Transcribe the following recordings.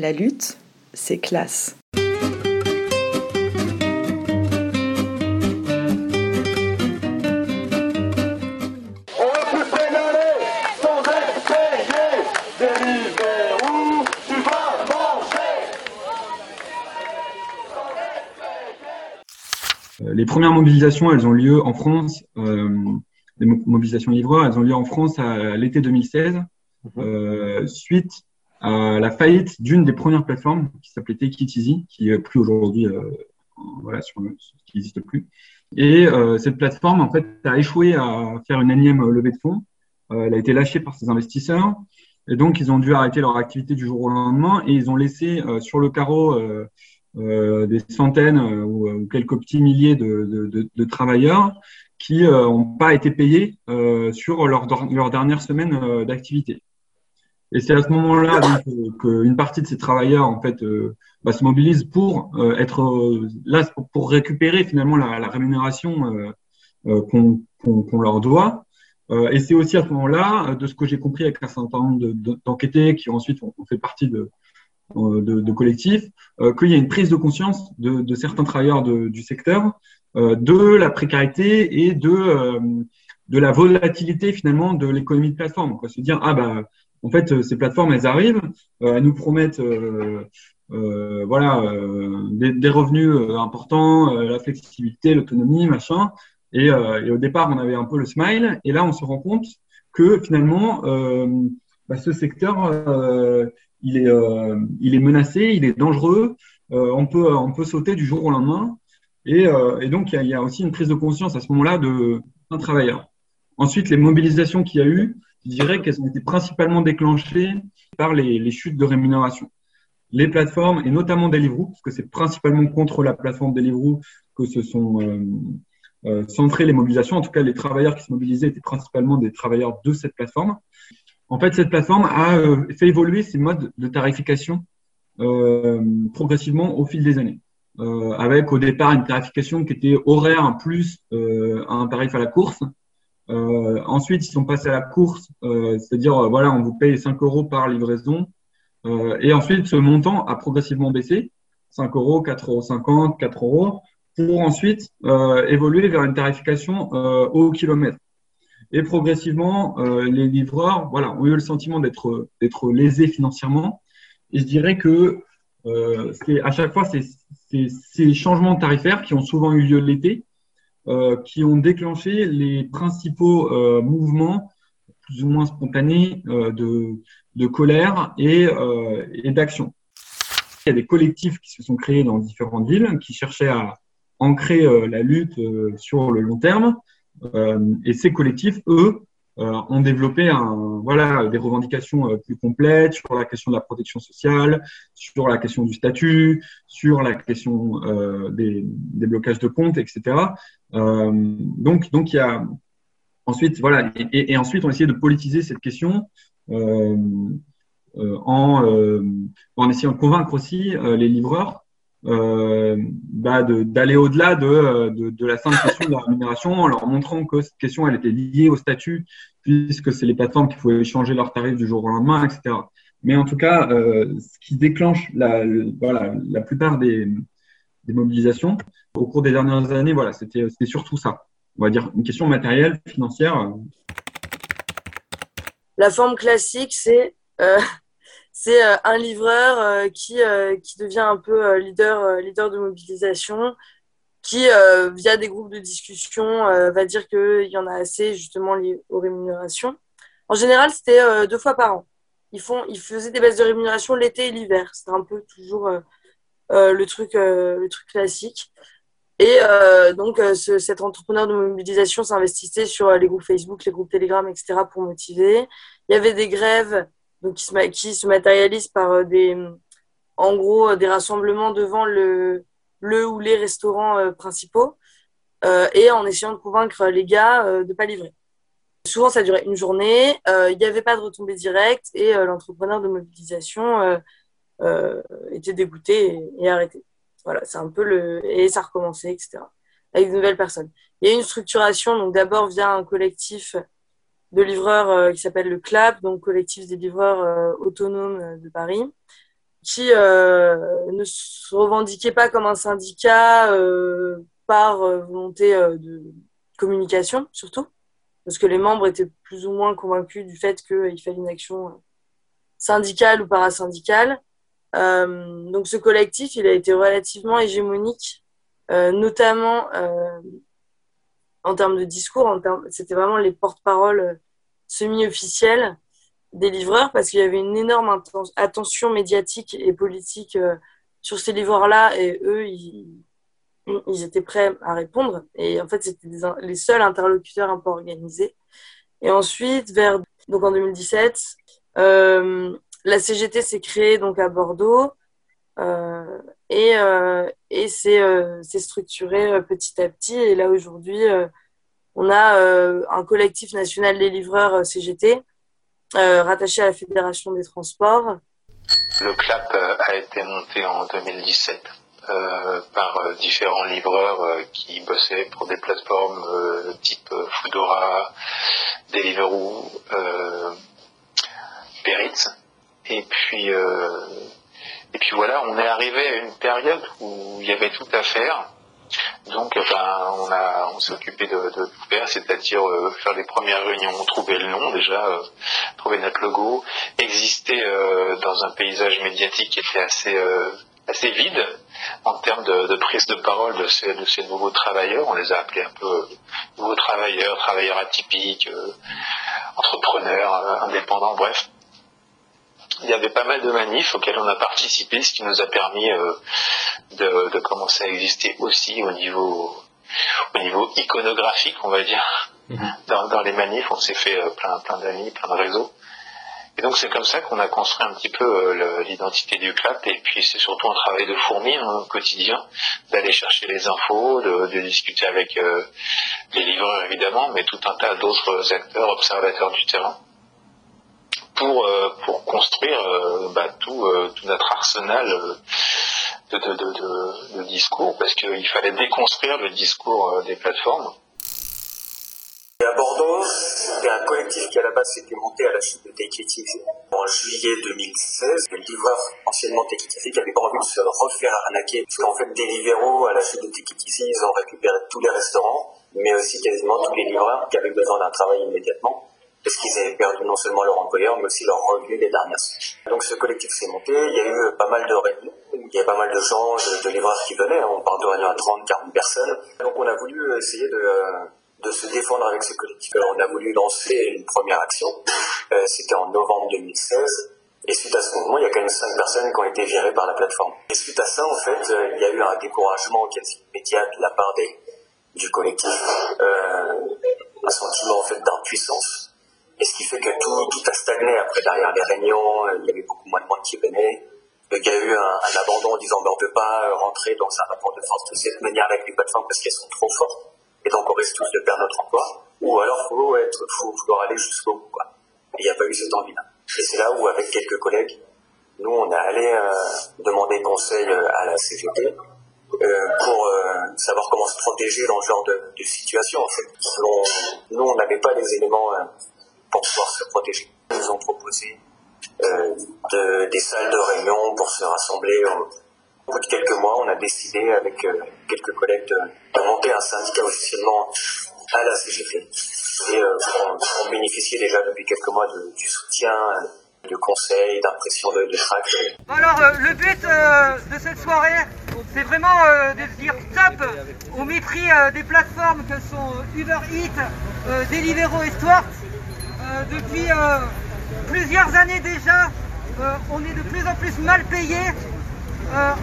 La lutte, c'est classe. les premières mobilisations, elles ont lieu en France, euh, les mobilisations livreurs, elles ont lieu en France à l'été 2016, mhm. euh, suite la faillite d'une des premières plateformes qui s'appelait Take It Easy, qui est plus aujourd'hui, euh, qui n'existe plus. Et euh, cette plateforme, en fait, a échoué à faire une énième levée de fonds. Euh, elle a été lâchée par ses investisseurs. Et donc, ils ont dû arrêter leur activité du jour au lendemain et ils ont laissé sur le carreau euh, des centaines euh, ou, quelques petits milliers de, travailleurs qui n'ont euh, pas été payés sur leur, leur dernière semaine d'activité. Et c'est à ce moment-là qu'une partie de ces travailleurs en fait bah, se mobilise pour être là pour récupérer finalement la, rémunération qu'on leur doit. et c'est aussi à ce moment-là, de ce que j'ai compris avec un certain nombre d'enquêtés qui ensuite ont fait partie de, euh, de, collectifs, euh, qu'il y a une prise de conscience de, certains travailleurs du secteur euh, de la précarité et de, de la volatilité finalement de l'économie de plateforme. Quoi. Se dire, ah bah, en fait, ces plateformes, elles arrivent, elles nous promettent euh, voilà, des, des, revenus importants, la flexibilité, l'autonomie, machin. Et, et, au départ, on avait un peu le smile. Et là, on se rend compte que finalement, bah, ce secteur, il est, euh, il est menacé, il est dangereux, euh, on, peut, on peut sauter du jour au lendemain. Et, euh, et donc, il y, y, a, aussi une prise de conscience à ce moment-là d'un travailleur. Ensuite, les mobilisations qu'il y a eu, je dirais qu'elles ont été principalement déclenchées par les, chutes de rémunération. Les plateformes, et notamment Deliveroo, parce que c'est principalement contre la plateforme Deliveroo que se sont euh, euh, centrées les mobilisations. En tout cas, les travailleurs qui se mobilisaient étaient principalement des travailleurs de cette plateforme. En fait, cette plateforme a euh, fait évoluer ses modes de tarification progressivement au fil des années. Avec au départ une tarification qui était horaire plus un tarif à la course. Ensuite, ils sont passés à la course, c'est-à-dire voilà, on vous paye 5 euros par livraison. et ensuite, ce montant a progressivement baissé, 5 euros, 4 euros 50, 4 euros, pour ensuite évoluer vers une tarification au kilomètre. Et progressivement, euh, les livreurs voilà, ont eu le sentiment d'être d'être lésés financièrement. Et je dirais que euh, c'est à chaque fois ces, ces, changements tarifaires qui ont souvent eu lieu l'été, euh, qui ont déclenché les principaux euh, mouvements plus ou moins spontanés euh, de, colère et, euh, d'action. Il y a des collectifs qui se sont créés dans différentes villes qui cherchaient à ancrer la lutte sur le long terme euh, et ces collectifs, eux, euh, ont développé voilà, des revendications euh, plus complètes sur la question de la protection sociale, sur la question du statut, sur la question des, des, blocages de comptes, etc. donc, donc il y a ensuite, voilà, et, ensuite on a essayé de politiser cette question euh, en, en essayant de convaincre aussi les livreurs euh, bah d'aller au-delà de, de, de, la simple question de la rémunération en leur montrant que cette question elle était liée au statut puisque c'est les plateformes qui pouvaient changer leurs tarifs du jour au lendemain, etc. Mais en tout cas, euh, ce qui déclenche la, voilà, la plupart des, des, mobilisations au cours des dernières années, voilà, c'était surtout ça. On va dire une question matérielle, financière. La forme classique, c'est euh, c'est euh, un livreur euh, qui, euh, qui devient un peu leader, leader de mobilisation, qui, via des groupes de discussion, va dire qu'il y en a assez justement liés aux rémunérations. En général, c'était deux fois par an. Ils, font, ils faisaient des baisses de rémunération l'été et l'hiver. C'était un peu toujours le, truc, le truc classique. Et donc, ce, cet entrepreneur de mobilisation s'investissait sur les groupes Facebook, les groupes Telegram, etc. pour motiver. Il y avait des grèves donc qui se, matérialise par euh, des, en gros, euh, des rassemblements devant le, le ou les restaurants euh, principaux et en essayant de convaincre les gars de ne pas livrer. Souvent, ça durait une journée, il n'y avait pas de retombée directe et l'entrepreneur de mobilisation était dégoûté et, arrêté. Voilà, c'est un peu le. Et ça recommençait, etc. Avec de nouvelles personnes. Il y a une structuration, donc d'abord via un collectif de livreurs euh, qui s'appelle le CLAP, donc collectif des livreurs euh, autonomes euh, de Paris, qui ne se revendiquait pas comme un syndicat par volonté de communication surtout, parce que les membres étaient plus ou moins convaincus du fait qu'il fallait une action syndicale ou parasyndicale. Euh, donc ce collectif, il a été relativement hégémonique, euh, notamment euh, en termes de discours. C'était vraiment les porte-paroles semi-officiels des livreurs parce qu'il y avait une énorme attention médiatique et politique sur ces livreurs-là et eux, ils, étaient prêts à répondre. Et en fait, c'était les seuls interlocuteurs un peu organisés. Et ensuite, vers donc en 2017, euh, la CGT s'est créée donc à Bordeaux euh, et, euh, et s'est structurée petit à petit. Et là aujourd'hui, on a un collectif national des livreurs CGT rattaché à la Fédération des transports. Le CLAP a été monté en 2017 par différents livreurs qui bossaient pour des plateformes type Foodora, Deliveroo, et puis, euh, et puis voilà, on est arrivé à une période où il y avait tout à faire. Donc, enfin, on a, on s'est occupé de, tout faire, c'est-à-dire euh, faire les premières réunions, trouver le nom déjà, euh, trouver notre logo, exister dans un paysage médiatique qui était assez, assez vide en termes de, prise de parole de ces, de ces nouveaux travailleurs. On les a appelés un peu nouveaux travailleurs, travailleurs atypiques, entrepreneurs, indépendants, bref il y avait pas mal de manifs auxquels on a participé, ce qui nous a permis euh, de, commencer à exister aussi au niveau, au niveau iconographique, on va dire. Mhm. Dans, les manifs, on s'est fait euh, plein, plein d'amis, plein de réseaux. Et donc c'est comme ça qu'on a construit un petit peu euh, l'identité du CLAP. Et puis c'est surtout un travail de fourmi hein, au quotidien, d'aller chercher les infos, de, de discuter avec les livreurs évidemment, mais tout un tas d'autres acteurs, observateurs du terrain pour, euh, pour construire euh, bah, tout, euh, tout, notre arsenal de discours, parce qu'il fallait déconstruire le discours des plateformes. Et à Bordeaux, il y a un collectif qui à la base s'était monté à la suite de Take en juillet 2016. Le livreur anciennement Take qui avait pas envie de se refaire arnaquer, parce qu'en fait Deliveroo à la suite de Take ils ont récupéré tous les restaurants, mais aussi quasiment tous les livreurs qui avaient besoin d'un travail immédiatement parce qu'ils avaient perdu non seulement leur employeur, mais aussi leur revenu les dernières semaines. Donc ce collectif s'est monté, il y a eu pas mal de réunions, il y a pas mal de gens, de, livreurs qui venaient, on parle de réunions à 30, 40 personnes. Donc on a voulu essayer de, se défendre avec ce collectif. Alors, on a voulu lancer une première action, euh, c'était en novembre 2016. Et suite à ce mouvement, il y a quand même cinq personnes qui ont été virées par la plateforme. Et suite à ça, en fait, euh, il y a eu un découragement quasi immédiat de la part du collectif, euh, un sentiment en fait d'impuissance stagné après derrière les réunions, il y avait beaucoup moins de monde qui venait. Il y a eu un, abandon en disant ben, on ne peut pas rentrer dans un rapport de force de cette manière avec les plateformes parce qu'elles sont trop fortes. Et donc on risque tous de perdre notre emploi. Ou alors faut, être, faut vouloir aller jusqu'au bout. Il n'y a pas eu cette envie-là. Et c'est là où avec quelques collègues, nous on a allé euh, demander conseil euh, à la CGT euh, pour savoir comment se protéger dans ce genre de, de situation. En fait. nous on n'avait pas les éléments pour pouvoir se protéger. Nous ont proposé euh, de, des salles de réunion pour se rassembler. Au bout de quelques mois, on a décidé avec euh, quelques collègues de, monter un syndicat officiellement à la CGT. Et euh, on, bénéficiait déjà depuis quelques mois du soutien, de conseils, d'impression de, de. Alors le but de cette soirée, c'est vraiment de dire stop au mépris des plateformes que sont Uber Eats, Deliveroo et Stuart. Euh, depuis euh, plusieurs années déjà, euh, on est de plus en plus mal payé.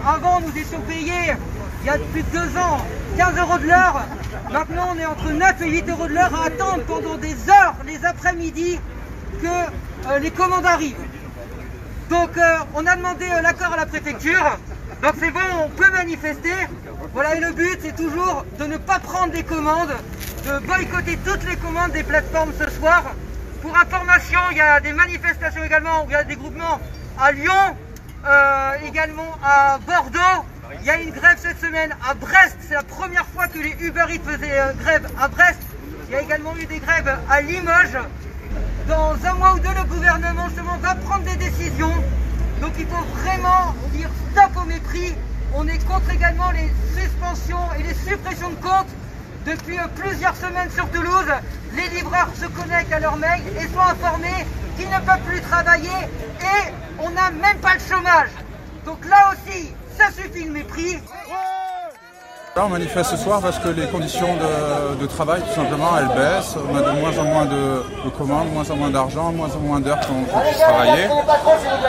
avant, nous étions payés, il y a plus de deux ans, 15 euros de l'heure. Maintenant, on est entre 9 et 8 euros de l'heure à attendre pendant des heures, les après-midi, que les commandes arrivent. Donc, on a demandé l'accord à la préfecture. Donc, c'est bon, on peut manifester. Voilà, et le but, c'est toujours de ne pas prendre des commandes, de boycotter toutes les commandes des plateformes ce soir. Pour information, il y a des manifestations également, il y a des groupements à Lyon, euh, également à Bordeaux. Il y a une grève cette semaine à Brest. C'est la première fois que les Uber Eats faisaient euh, grève à Brest. Il y a également eu des grèves à Limoges. Dans un mois ou deux, le gouvernement justement va prendre des décisions Donc il faut vraiment dire stop au mépris. On est contre également les suspensions et les suppressions de comptes. Depuis plusieurs semaines sur Toulouse, les livreurs se connectent à leur mail et sont informés qu'ils ne peuvent plus travailler et on n'a même pas le chômage. Donc là aussi, ça suffit le mépris. Là, on manifeste ce soir parce que les conditions de, travail, tout simplement, elles baissent. On a de moins en moins de, commandes, moins en moins d'argent, moins en moins d'heures qu'on puisse travailler.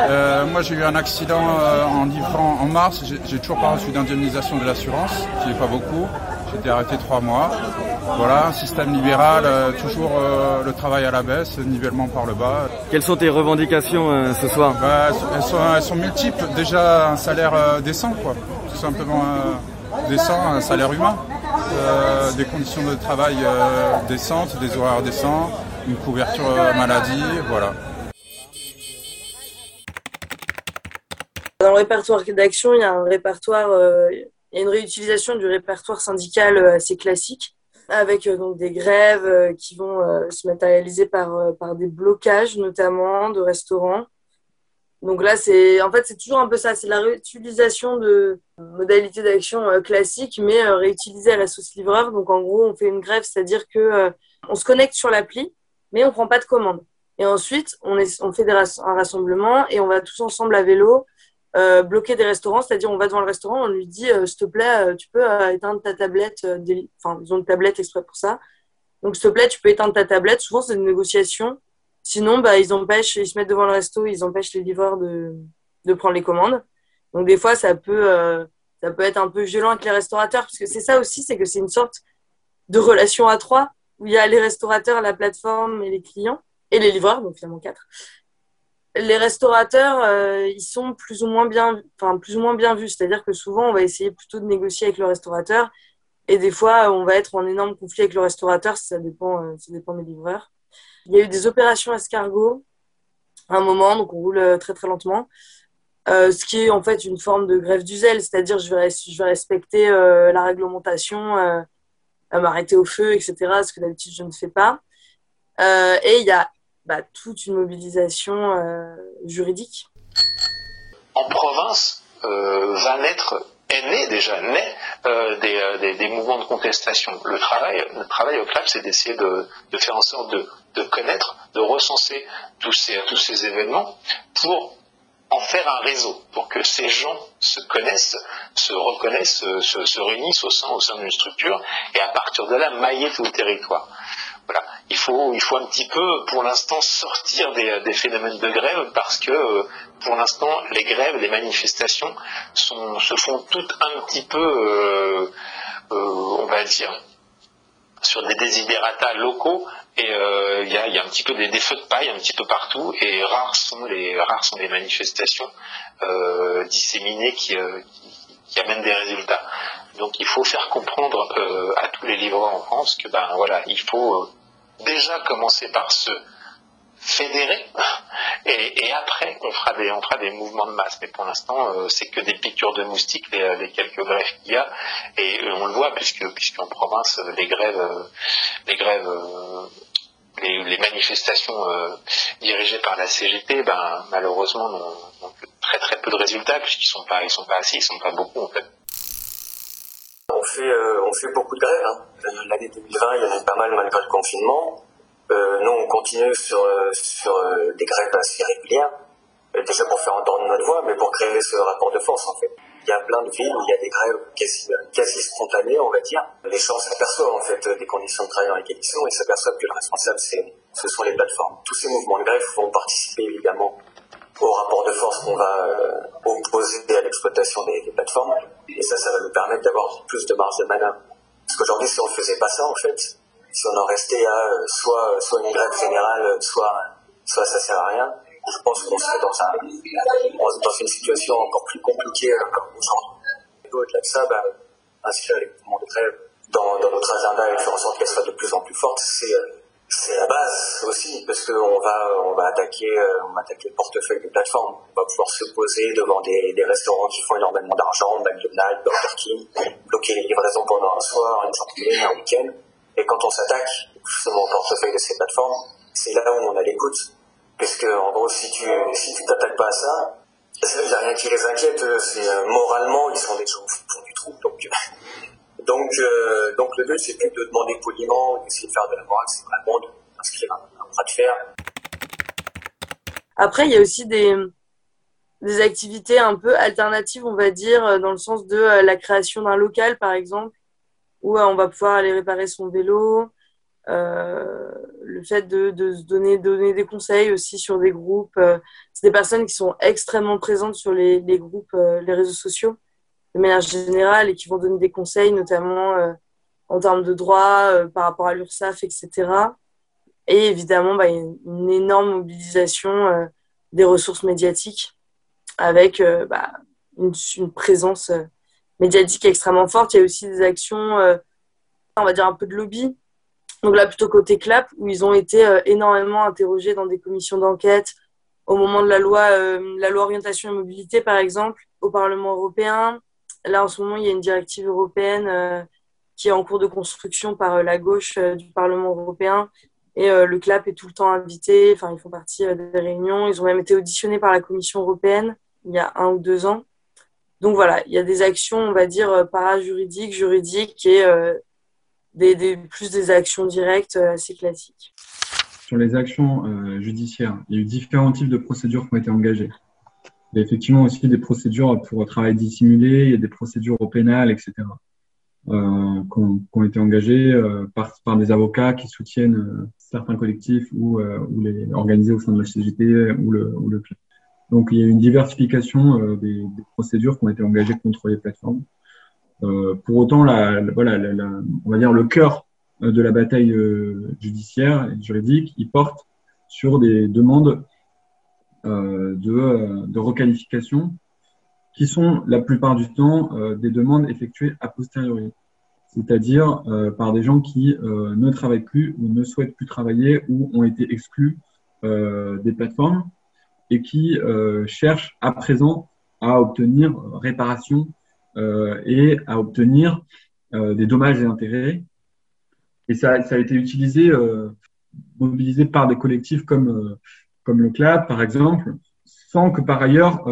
Euh, moi, j'ai eu un accident euh, en livrant en mars. J'ai toujours pas reçu d'indemnisation de l'assurance, qui n'est pas beaucoup. J'ai été arrêté trois mois. Voilà, un système libéral, euh, toujours le travail à la baisse, nivellement par le bas. Quelles sont tes revendications ce soir? Bah, elles, sont, elles, sont, multiples. Déjà un salaire décent, quoi. Tout simplement décent, un salaire humain, euh, des conditions de travail euh, décentes, des horaires décents, une couverture euh, maladie, voilà. Dans le répertoire d'action, il y a un répertoire, il y a une réutilisation du répertoire syndical assez classique, avec donc des grèves qui vont se matérialiser par, des blocages notamment de restaurants donc là, c'est en fait c'est toujours un peu ça, c'est la réutilisation de modalités d'action euh, classiques, mais euh, réutilisées à la sauce livreur. Donc en gros, on fait une grève, c'est-à-dire que euh, on se connecte sur l'appli, mais on prend pas de commande. Et ensuite, on, fait un rassemblement et on va tous ensemble à vélo bloquer des restaurants, c'est-à-dire on va devant le restaurant, on lui dit s'il te plaît, tu peux éteindre ta tablette, enfin ils ont une tablette exprès pour ça. Donc s'il te plaît, tu peux éteindre ta tablette. Souvent c'est une négociation Sinon, bah, ils empêchent, ils se mettent devant le resto, ils empêchent les livreurs de, de prendre les commandes. Donc des fois, ça peut, euh, ça peut être un peu violent avec les restaurateurs, parce que c'est ça aussi, c'est que c'est une sorte de relation à trois, où il y a les restaurateurs, la plateforme et les clients, et les livreurs, donc finalement quatre. Les restaurateurs, euh, ils sont plus ou moins bien, enfin plus ou moins bien vus, c'est-à-dire que souvent, on va essayer plutôt de négocier avec le restaurateur, et des fois, on va être en énorme conflit avec le restaurateur, ça dépend, euh, ça dépend des livreurs. Il y a eu des opérations escargot à un moment, donc on roule euh, très très lentement. Ce qui est en fait une forme de grève du zèle, c'est-à-dire je vais, je respecter la réglementation, m'arrêter au feu, etc., ce que d'habitude je ne fais pas. et il y a bah, toute une mobilisation juridique. En province, va naître est né déjà naît euh, des, euh, des, mouvements de contestation. Le travail, le travail au club, c'est d'essayer de, faire en sorte de, de, connaître, de recenser tous ces, tous ces événements pour en faire un réseau, pour que ces gens se connaissent, se reconnaissent, se, se, réunissent au sein, au sein d'une structure et à partir de là mailler tout le territoire. Voilà. Il faut, il faut un petit peu, pour l'instant, sortir des, des, phénomènes de grève parce que, euh, pour l'instant, les grèves, les manifestations se font toutes un petit peu, euh, euh, on va dire, sur des désidératas locaux et il y a, y, a, un petit peu des, des, feux de paille un petit peu partout et rares sont les, rares sont les manifestations disséminées qui, qui amènent des résultats. Donc il faut faire comprendre à tous les livreurs en France que ben voilà, il faut déjà commencer par se fédérer. Et, après on fera des mouvements de masse. Mais pour l'instant euh, c'est que des piqûres de moustiques les, quelques grèves qu'il y a. Et euh, on le voit puisque puisqu'en province les grèves les grèves les, manifestations dirigées par la CGT ben malheureusement n'ont très très peu de résultats puisqu'ils sont pas ils sont pas assez ils sont pas beaucoup en fait euh, on fait beaucoup de grèves. Hein. Euh, l'année 2020, il y en a pas mal malgré le confinement. Euh, nous, on continue sur, sur des grèves assez régulières, déjà pour faire entendre notre voix, mais pour créer ce rapport de force en fait. Il y a plein de villes où il y a des grèves quasi, quasi spontanées, on va dire. Les gens s'aperçoivent en fait des conditions de travail en égalisation et s'aperçoivent que le responsable, ce sont les plateformes. Tous ces mouvements de grève vont participer évidemment au rapport de force qu'on va opposer à l'exploitation des plateformes. Et ça, ça va nous permettre d'avoir plus de marge de manœuvre. Parce qu'aujourd'hui, si on ne faisait pas ça, en fait, si on en restait à euh, soit, soit une grève générale, soit, soit ça sert à rien, je pense qu'on serait dans, un, dans une situation encore plus compliquée comme aujourd'hui. Au-delà de ça, bah, inscrire les mouvements de grève dans, dans notre agenda et faire en sorte qu'elles soient de plus en plus fortes, c'est euh, c'est la base aussi, parce qu'on va, on va attaquer, euh, on va attaquer le portefeuille des plateformes. On va pouvoir se poser devant des, restaurants qui font énormément d'argent, McDonald's, Burger King, bloquer les livraisons pendant un soir, une journée, un week-end. Et quand on s'attaque justement au portefeuille de ces plateformes, c'est là où on a l'écoute. Parce que, en gros, si tu, si tu t'attaques pas à ça, Il n'y a rien qui les inquiète. C'est moralement, ils sont des gens au fond du trou. Donc, donc, donc le but, c'est plus de demander poliment, d'essayer de faire de la morale, c'est vraiment d'inscrire un, un bras de fer. Après, il y a aussi des, des activités un peu alternatives, on va dire, dans le sens de la création d'un local, par exemple, où on va pouvoir aller réparer son vélo, euh, le fait de, de se donner, donner des conseils aussi sur des groupes. Euh, c'est des personnes qui sont extrêmement présentes sur les, les groupes, euh, les réseaux sociaux, de manière générale, et qui vont donner des conseils, notamment en termes de droit, par rapport à l'URSSAF, etc. Et évidemment, bah, une énorme mobilisation des ressources médiatiques avec bah, une, présence médiatique extrêmement forte. Il y a aussi des actions, on va dire un peu de lobby, donc là, plutôt côté CLAP, où ils ont été euh, énormément interrogés dans des commissions d'enquête au moment de la loi, euh, la loi orientation et mobilité, par exemple, au Parlement européen. Là, en ce moment, il y a une directive européenne euh, qui est en cours de construction par la gauche du Parlement européen. Et le CLAP est tout le temps invité. Enfin, ils font partie des réunions. Ils ont même été auditionnés par la Commission européenne il y a un ou deux ans. Donc voilà, il y a des actions, on va dire, para-juridiques, juridiques et plus des actions directes euh, assez classiques. Sur les actions euh, judiciaires, il y a eu différents types de procédures qui ont été engagées. Il y a effectivement aussi des procédures pour travail dissimulé, il y a des procédures au pénal, etc. Euh, qui, ont, été engagées euh, par, par des avocats qui soutiennent certains collectifs ou, ou les organisés au sein de la CGT ou le, ou le club. Donc il y a une diversification des, des, procédures qui ont été engagées contre les plateformes. Euh, pour autant, la, voilà, la, on va dire le cœur euh, de la bataille euh, judiciaire et juridique, il porte sur des demandes de, de, requalification qui sont la plupart du temps des demandes effectuées a posteriori, c'est-à-dire par des gens qui ne travaillent plus ou ne souhaitent plus travailler ou ont été exclus des plateformes et qui cherchent à présent à obtenir réparation euh, et à obtenir euh, des dommages et intérêts. Et ça, a été utilisé, euh, mobilisé par des collectifs comme, comme le CLAP, par exemple, sans que par ailleurs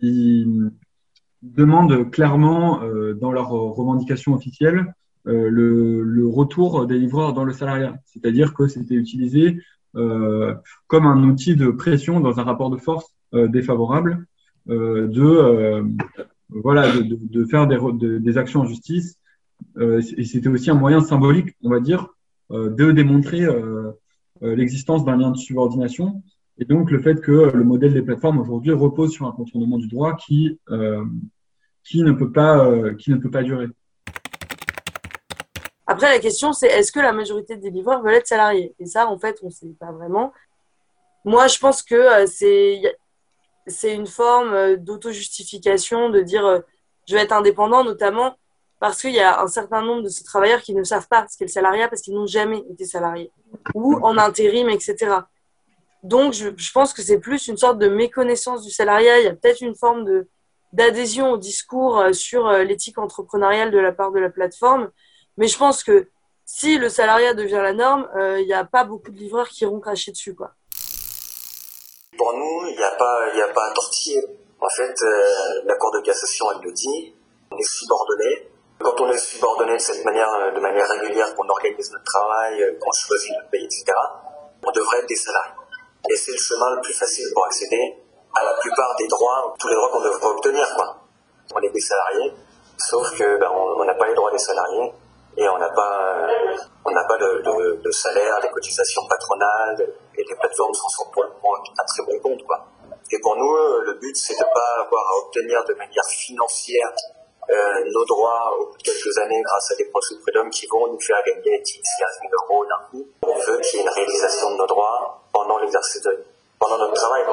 ils demandent clairement dans leurs revendications officielles le, le, retour des livreurs dans le salariat. C'est-à-dire que c'était utilisé euh, comme un outil de pression dans un rapport de force euh, défavorable euh, de voilà, de, faire des, actions en justice. Euh, et c'était aussi un moyen symbolique, on va dire, euh, de démontrer euh, euh, l'existence d'un lien de subordination. Et donc le fait que le modèle des plateformes aujourd'hui repose sur un contournement du droit qui, qui, ne, peut pas, qui ne peut pas durer. Après, la question, c'est est-ce que la majorité des livreurs veulent être salariés? Et ça, en fait, on ne sait pas vraiment. Moi, je pense que c'est c'est une forme euh, d'auto-justification de dire euh, je vais être indépendant, notamment parce qu'il y a un certain nombre de ces travailleurs qui ne savent pas ce qu'est le salariat parce qu'ils n'ont jamais été salariés ou en intérim, etc. Donc, je, pense que c'est plus une sorte de méconnaissance du salariat. Il y a peut-être une forme de d'adhésion au discours euh, sur l'éthique entrepreneuriale de la part de la plateforme. Mais je pense que si le salariat devient la norme, il n'y a pas beaucoup de livreurs qui iront cracher dessus, quoi. Pour nous, il n'y a pas, il a. En fait, euh, la Cour de cassation, elle le dit, on est subordonné. Quand on est subordonné de cette manière, euh, de manière régulière, qu'on organise notre travail, euh, qu'on choisit notre pays, etc., on devrait être des salariés. Et c'est le chemin le plus facile pour accéder à la plupart des droits, tous les droits qu'on devrait obtenir, quoi. On est des salariés, sauf que ben, on n'a pas les droits des salariés et on n'a pas, on n'a pas de, de, de, salaire, des cotisations patronales, et les plateformes s'en sortent pour le à très bon compte, quoi. Et pour nous, le but, c'est de ne pas avoir à obtenir de manière financière euh, nos droits au bout de quelques années grâce à des procès de qui vont nous faire gagner 10, 15 000 euros d'un coup. On veut qu'il y ait une réalisation de nos droits pendant l'exercice de, pendant notre travail.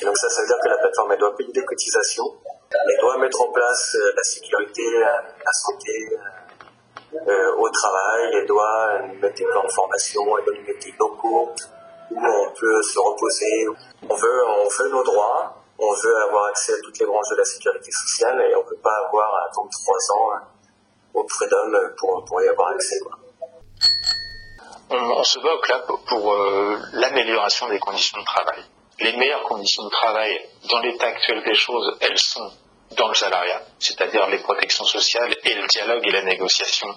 Et donc ça, ça veut dire que la plateforme, elle doit payer des cotisations, elle doit mettre en place euh, la sécurité, euh, la santé, euh, au travail, elle doit mettre des plans de formation, elle doit nous mettre des locaux où on peut se reposer. On veut, on veut nos droits, on veut avoir accès à toutes les branches de la sécurité sociale et on ne peut pas avoir à attendre trois ans au prud'homme pour, y avoir accès. On, se au CLAP pour euh, l'amélioration des conditions de travail. les meilleures conditions de travail dans l'état actuel des choses, elles sont dans le salariat, c'est-à-dire les protections sociales et le dialogue et la négociation,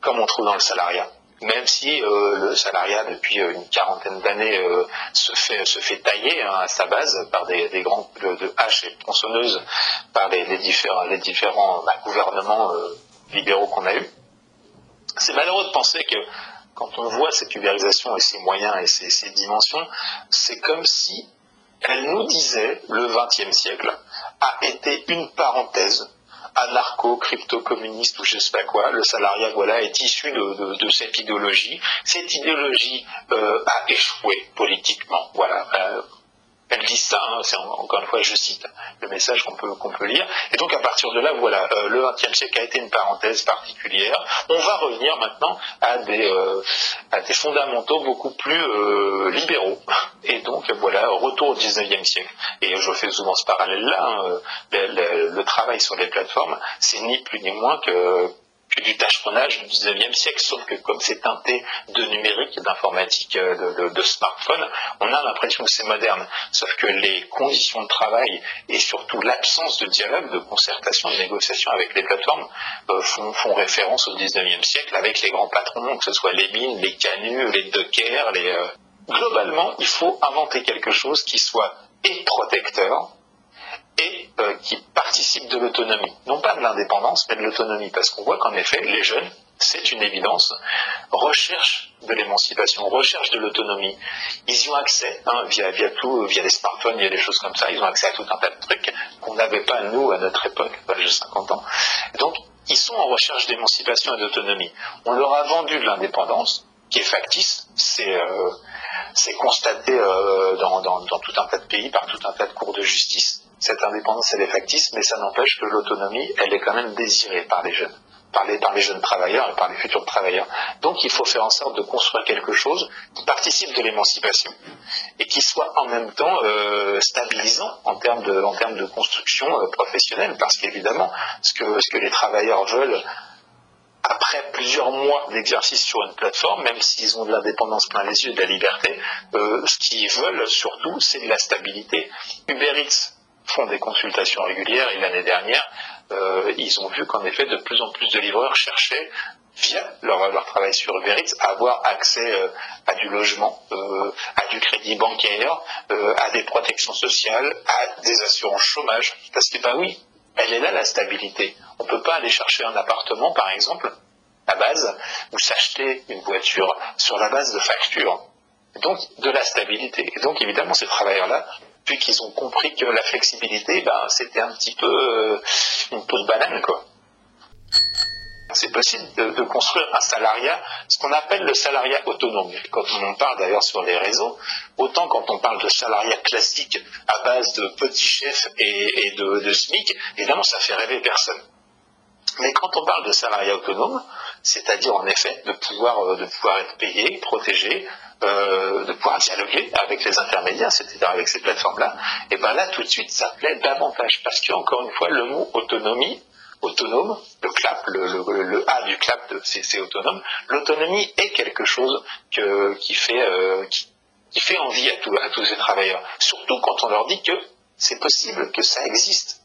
comme on trouve dans le salariat même si euh, le salariat depuis euh, une quarantaine d'années euh, se fait se fait tailler hein, à sa base par des, des grands de, haches et tronçonneuses par les, différents les différents bah, gouvernements libéraux qu'on a eu. C'est malheureux de penser que quand on voit cette ubérisation et ses moyens et ses, ses dimensions, c'est comme si elle nous disait le XXe siècle a été une parenthèse anarcho, crypto-communiste ou je sais pas quoi. Le salariat, voilà, est issu de, cette idéologie. Cette idéologie euh, a échoué politiquement. Voilà. Euh, elle dit ça, hein, c'est encore une fois, je cite le message qu'on peut, qu'on peut lire. Et donc à partir de là, voilà, euh, le XXe siècle a été une parenthèse particulière. On va revenir maintenant à des, euh, à des fondamentaux beaucoup plus euh, libéraux. Et donc voilà, retour au XIXe siècle. Et je fais souvent ce parallèle-là. Hein, le, travail sur les plateformes, c'est ni plus ni moins que du tâcheronnage du 19e siècle, sauf que comme c'est teinté de numérique, d'informatique, euh, de, de, smartphone, on a l'impression que c'est moderne. Sauf que les conditions de travail et surtout l'absence de dialogue, de concertation, de négociation avec les plateformes euh, font, font, référence au 19e siècle avec les grands patrons, que ce soit les mines, les canuts, les dockers, les... Euh, Globalement, il faut inventer quelque chose qui soit et protecteur, et euh, qui participent de l'autonomie. Non pas de l'indépendance, mais de l'autonomie. Parce qu'on voit qu'en effet, les jeunes, c'est une évidence, recherchent de l'émancipation, recherchent de l'autonomie. Ils y ont accès, hein, via, via tout, via les smartphones, via des choses comme ça, ils ont accès à tout un tas de trucs qu'on n'avait pas, nous, à notre époque, j'ai 50 ans. Donc, ils sont en recherche d'émancipation et d'autonomie. On leur a vendu de l'indépendance, qui est factice, c'est euh, constaté euh, dans, dans, dans, tout un tas de pays, par tout un tas de cours de justice cette indépendance, elle est factice, mais ça n'empêche que l'autonomie, elle est quand même désirée par les jeunes, par les, jeunes travailleurs et par les futurs travailleurs. Donc il faut faire en sorte de construire quelque chose qui participe de l'émancipation et qui soit en même temps euh, stabilisant en termes de, construction euh, professionnelle, parce qu'évidemment, ce que, les travailleurs veulent, après plusieurs mois d'exercice sur une plateforme, même s'ils ont de l'indépendance plein les yeux de la liberté, euh, ce qu'ils veulent surtout, c'est de la stabilité. Uber Eats font des consultations régulières et l'année dernière, euh, ils ont vu qu'en effet, de plus en plus de livreurs cherchaient via leur, travail sur Uber Eats, à avoir accès euh, à du logement, euh, à du crédit bancaire, à des protections sociales, à des assurances chômage. Parce que, ben oui, elle est là la stabilité. On ne peut pas aller chercher un appartement, par exemple, à base, ou s'acheter une voiture sur la base de factures. Donc, de la stabilité. Et donc, évidemment, ces travailleurs-là puis qu'ils ont compris que la flexibilité, ben, c'était un petit peu euh, une peau de banane, quoi. C'est possible de, construire un salariat, ce qu'on appelle le salariat autonome. Quand on en parle d'ailleurs sur les réseaux, autant quand on parle de salariat classique à base de petits chefs et, de, de SMIC, évidemment ça fait rêver personne. Mais quand on parle de salariat autonome, c'est-à-dire en effet de pouvoir, euh, de pouvoir être payé, protégé, euh, de pouvoir dialoguer avec les intermédiaires, c'est-à-dire avec ces plateformes-là, et bien là, tout de suite, ça plaît davantage. Parce que, encore une fois, le mot autonomie, autonome, le clap, le, A du clap, c'est autonome, l'autonomie est quelque chose qui, fait, euh, qui, fait envie à, à tous ces travailleurs. Surtout quand on leur dit que c'est possible, que ça existe.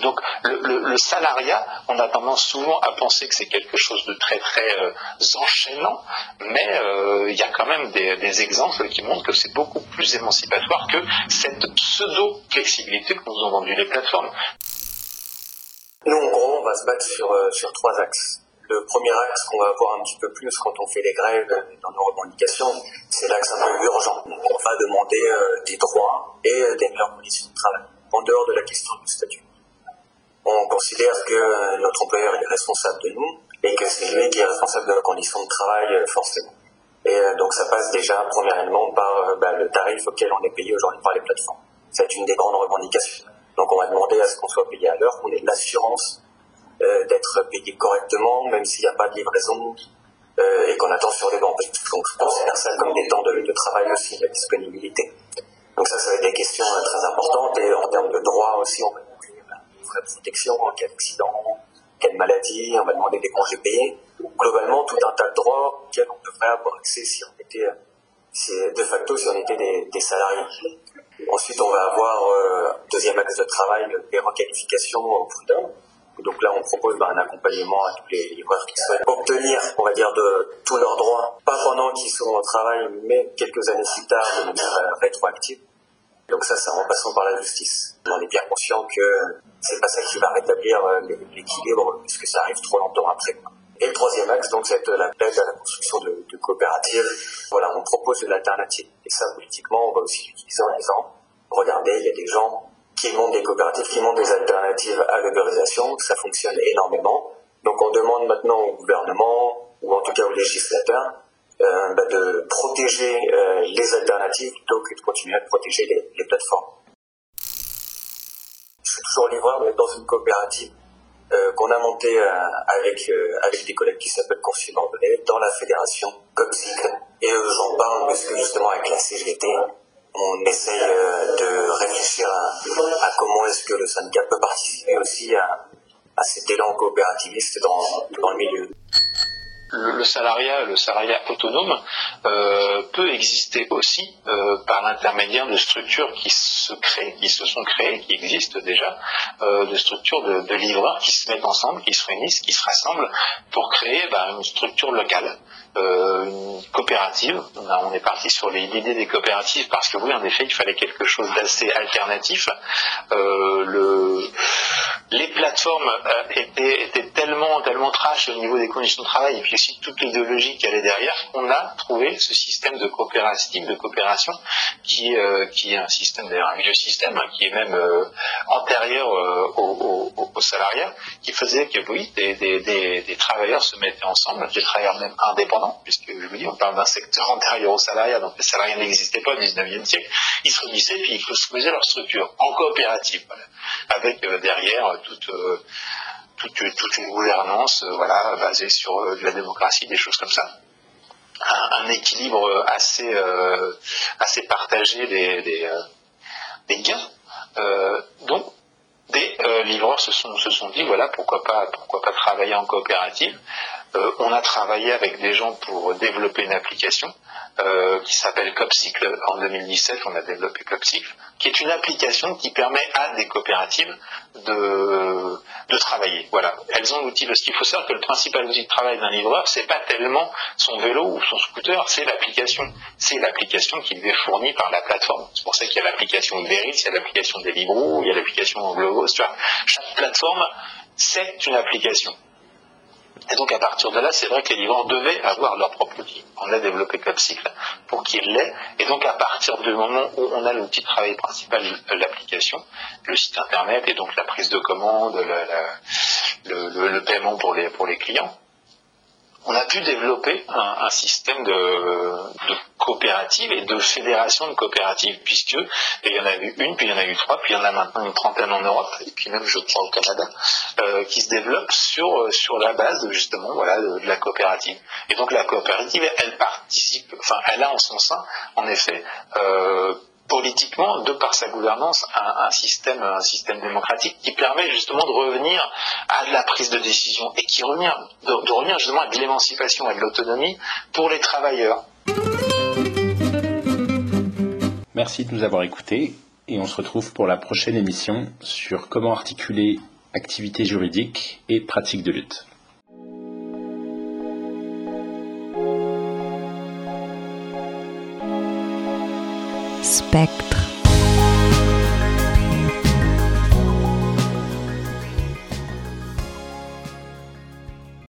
Donc le, salariat, on a tendance souvent à penser que c'est quelque chose de très très euh, enchaînant, mais euh, il y a quand même des, exemples qui montrent que c'est beaucoup plus émancipatoire que cette pseudo-flexibilité que nous ont vendu les plateformes. Nous, en gros, on va se battre sur, euh, sur trois axes. Le premier axe qu'on va avoir un petit peu plus quand on fait les grèves dans nos revendications, c'est l'axe un peu urgent. On va demander des droits et des meilleures conditions de travail, en dehors de la question du statut on considère que euh, notre employeur est responsable de nous et que c'est lui qui est responsable de nos conditions de travail euh, forcément. Et euh, donc ça passe déjà premièrement par bah, le tarif auquel on est payé aujourd'hui par les plateformes. C'est une des grandes revendications. Donc on va demander à ce qu'on soit payé à l'heure, qu'on ait l'assurance d'être payé correctement, même s'il n'y a pas de livraison et qu'on attend sur les bancs. Donc je considère ça comme des temps de, travail aussi, la disponibilité. Donc ça, ça va être des questions très importantes et en termes de droits aussi, de protection en cas d'accident, de maladie, on va demander des congés payés. Globalement, tout un tas de droits auxquels on devrait avoir accès si on était, de facto si on était des, salariés. Ensuite, on va avoir euh, deuxième axe de travail, les requalifications au prud'homme. Donc là, on propose bah, un accompagnement à tous les livreurs qui souhaitent obtenir, on va dire, de tous leurs droits, pas pendant qu'ils sont au travail, mais quelques années plus tard, de manière euh, rétroactive. Donc ça, c'est en passant par la justice. On est bien conscient que c'est pas ça qui va rétablir euh, l'équilibre, puisque ça arrive trop longtemps après. Et le troisième axe, donc, c'est la l'aide à la construction de, de, coopératives. Voilà, on propose une alternative. Et ça, politiquement, on va aussi l'utiliser en disant, regardez, il y a des gens qui montent des coopératives, qui montent des alternatives à l'autorisation. Ça fonctionne énormément. Donc, on demande maintenant au gouvernement, ou en tout cas aux législateurs, euh, bah, de protéger euh, les alternatives plutôt que de continuer à protéger les, plateformes. Je suis toujours livreur, dans une coopérative euh, qu'on a monté euh, avec avec des collègues qui s'appellent Consumer dans la fédération COPSIC. Et j'en parle parce que justement avec la CGT, on essaye de réfléchir à, à comment est-ce que le syndicat peut participer aussi à, à cet élan coopérativiste dans, dans le milieu le, salariat, le salariat autonome euh, peut exister aussi euh, par l'intermédiaire de structures qui se créent, qui se sont créées, qui existent déjà, euh, de structures de, livreurs qui se mettent ensemble, qui se réunissent, qui se rassemblent pour créer bah, une structure locale. Une coopérative. On est parti sur l'idée des coopératives parce que oui, en effet, il fallait quelque chose d'assez alternatif. Le, les plateformes étaient, tellement, tellement trash au niveau des conditions de travail aussi toute l'idéologie qui allait derrière qu'on a trouvé ce système de coopérative, de coopération qui, qui est un système, d'ailleurs un vieux système, hein, qui est même antérieur au, au, au, salariat, qui faisait que oui, des, travailleurs se mettaient ensemble, des travailleurs même indépendants puisque je vous dis, on parle d'un secteur antérieur au salariat, donc les salariés n'existaient pas au 19e siècle, ils se réunissaient puis ils construisaient leur structure en coopérative, avec euh, derrière euh, toute, euh, toute, une gouvernance voilà, basée sur de la démocratie, des choses comme ça. Un, équilibre assez, assez partagé des, des, gains. donc, des livreurs se sont, se sont dit voilà pourquoi pas pourquoi pas travailler en coopérative euh, on a travaillé avec des gens pour développer une application euh, qui s'appelle Copcycle. En 2017, on a développé Copcycle, qui est une application qui permet à des coopératives de, de travailler. Voilà, elles ont l'outil. Faut savoir que le principal outil de travail d'un livreur, c'est pas tellement son vélo ou son scooter, c'est l'application. C'est l'application qui lui est fournie par la plateforme. C'est pour ça qu'il y a l'application Veris, il y a l'application Deliveroo, il y a l'application Globos. Chaque plateforme, c'est une application. Et donc à partir de là, c'est vrai que les livreurs devaient avoir leur propre outil. On a développé Clubcycle pour qu'il l'ait. Et donc à partir du moment où on a l'outil de travail principal, l'application, le site internet et donc la prise de commande, le, paiement pour les, pour les clients, on a pu développer un, système de, coopératives et de fédérations de coopératives, puisque il y en a eu une, puis il y en a eu trois, puis il y en a maintenant une trentaine en Europe, et puis même je crois au Canada, euh, qui se développent sur, euh, sur la base justement voilà, de, la coopérative. Et donc la coopérative, elle participe, enfin elle a en son sein, en effet, euh, politiquement, de par sa gouvernance, un, système, un système démocratique qui permet justement de revenir à la prise de décision et qui revient, de, revenir justement à de l'émancipation et de l'autonomie pour les travailleurs. Merci de nous avoir écoutés et on se retrouve pour la prochaine émission sur comment articuler activité juridique et pratique de lutte. spectre.